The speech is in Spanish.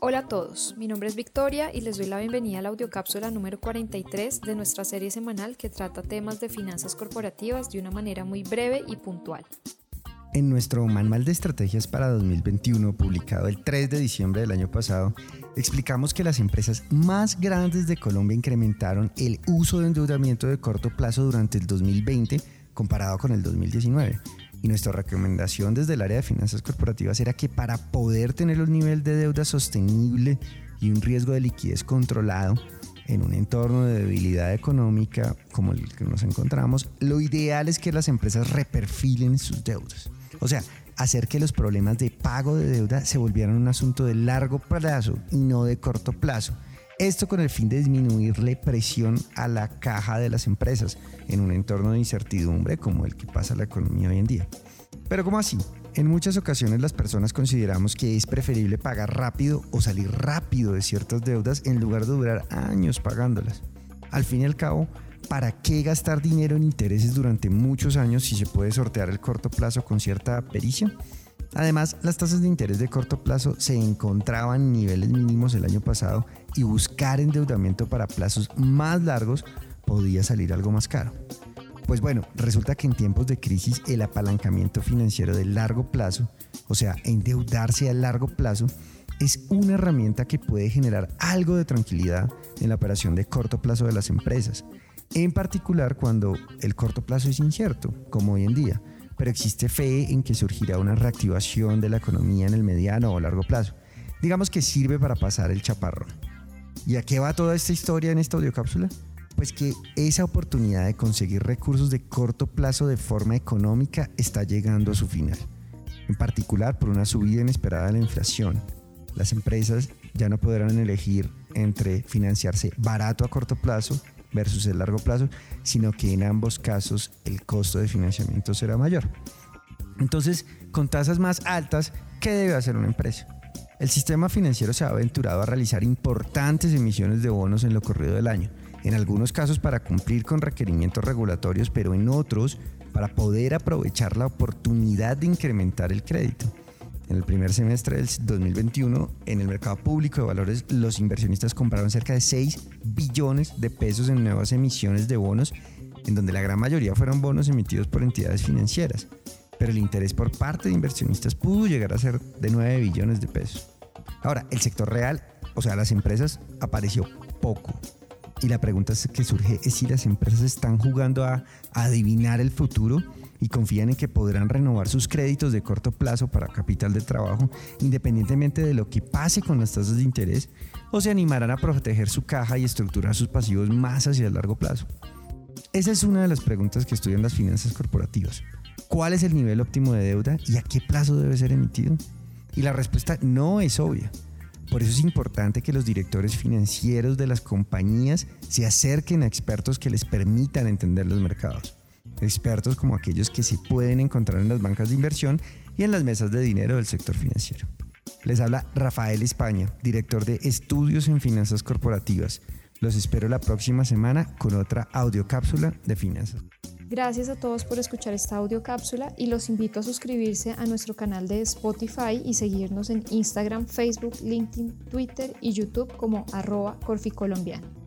Hola a todos, mi nombre es Victoria y les doy la bienvenida a la audiocápsula número 43 de nuestra serie semanal que trata temas de finanzas corporativas de una manera muy breve y puntual. En nuestro manual de estrategias para 2021, publicado el 3 de diciembre del año pasado, explicamos que las empresas más grandes de Colombia incrementaron el uso de endeudamiento de corto plazo durante el 2020 comparado con el 2019 y nuestra recomendación desde el área de finanzas corporativas era que para poder tener un nivel de deuda sostenible y un riesgo de liquidez controlado en un entorno de debilidad económica como el que nos encontramos, lo ideal es que las empresas reperfilen sus deudas. O sea, hacer que los problemas de pago de deuda se volvieran un asunto de largo plazo y no de corto plazo esto con el fin de disminuirle presión a la caja de las empresas en un entorno de incertidumbre como el que pasa la economía hoy en día. Pero ¿cómo así? En muchas ocasiones las personas consideramos que es preferible pagar rápido o salir rápido de ciertas deudas en lugar de durar años pagándolas. Al fin y al cabo, ¿para qué gastar dinero en intereses durante muchos años si se puede sortear el corto plazo con cierta pericia? Además, las tasas de interés de corto plazo se encontraban en niveles mínimos el año pasado y buscar endeudamiento para plazos más largos podía salir algo más caro. Pues bueno, resulta que en tiempos de crisis el apalancamiento financiero de largo plazo, o sea, endeudarse a largo plazo, es una herramienta que puede generar algo de tranquilidad en la operación de corto plazo de las empresas, en particular cuando el corto plazo es incierto, como hoy en día pero existe fe en que surgirá una reactivación de la economía en el mediano o largo plazo. Digamos que sirve para pasar el chaparrón. ¿Y a qué va toda esta historia en esta audiocápsula? Pues que esa oportunidad de conseguir recursos de corto plazo de forma económica está llegando a su final. En particular por una subida inesperada de la inflación. Las empresas ya no podrán elegir entre financiarse barato a corto plazo versus el largo plazo, sino que en ambos casos el costo de financiamiento será mayor. Entonces, con tasas más altas, ¿qué debe hacer una empresa? El sistema financiero se ha aventurado a realizar importantes emisiones de bonos en lo corrido del año, en algunos casos para cumplir con requerimientos regulatorios, pero en otros para poder aprovechar la oportunidad de incrementar el crédito. En el primer semestre del 2021, en el mercado público de valores, los inversionistas compraron cerca de 6 billones de pesos en nuevas emisiones de bonos, en donde la gran mayoría fueron bonos emitidos por entidades financieras. Pero el interés por parte de inversionistas pudo llegar a ser de 9 billones de pesos. Ahora, el sector real, o sea, las empresas, apareció poco. Y la pregunta que surge es si las empresas están jugando a adivinar el futuro y confían en que podrán renovar sus créditos de corto plazo para capital de trabajo independientemente de lo que pase con las tasas de interés o se animarán a proteger su caja y estructurar sus pasivos más hacia el largo plazo. Esa es una de las preguntas que estudian las finanzas corporativas. ¿Cuál es el nivel óptimo de deuda y a qué plazo debe ser emitido? Y la respuesta no es obvia. Por eso es importante que los directores financieros de las compañías se acerquen a expertos que les permitan entender los mercados expertos como aquellos que se pueden encontrar en las bancas de inversión y en las mesas de dinero del sector financiero. Les habla Rafael España, director de Estudios en Finanzas Corporativas. Los espero la próxima semana con otra audiocápsula de finanzas. Gracias a todos por escuchar esta audiocápsula y los invito a suscribirse a nuestro canal de Spotify y seguirnos en Instagram, Facebook, LinkedIn, Twitter y YouTube como arroba corficolombiano.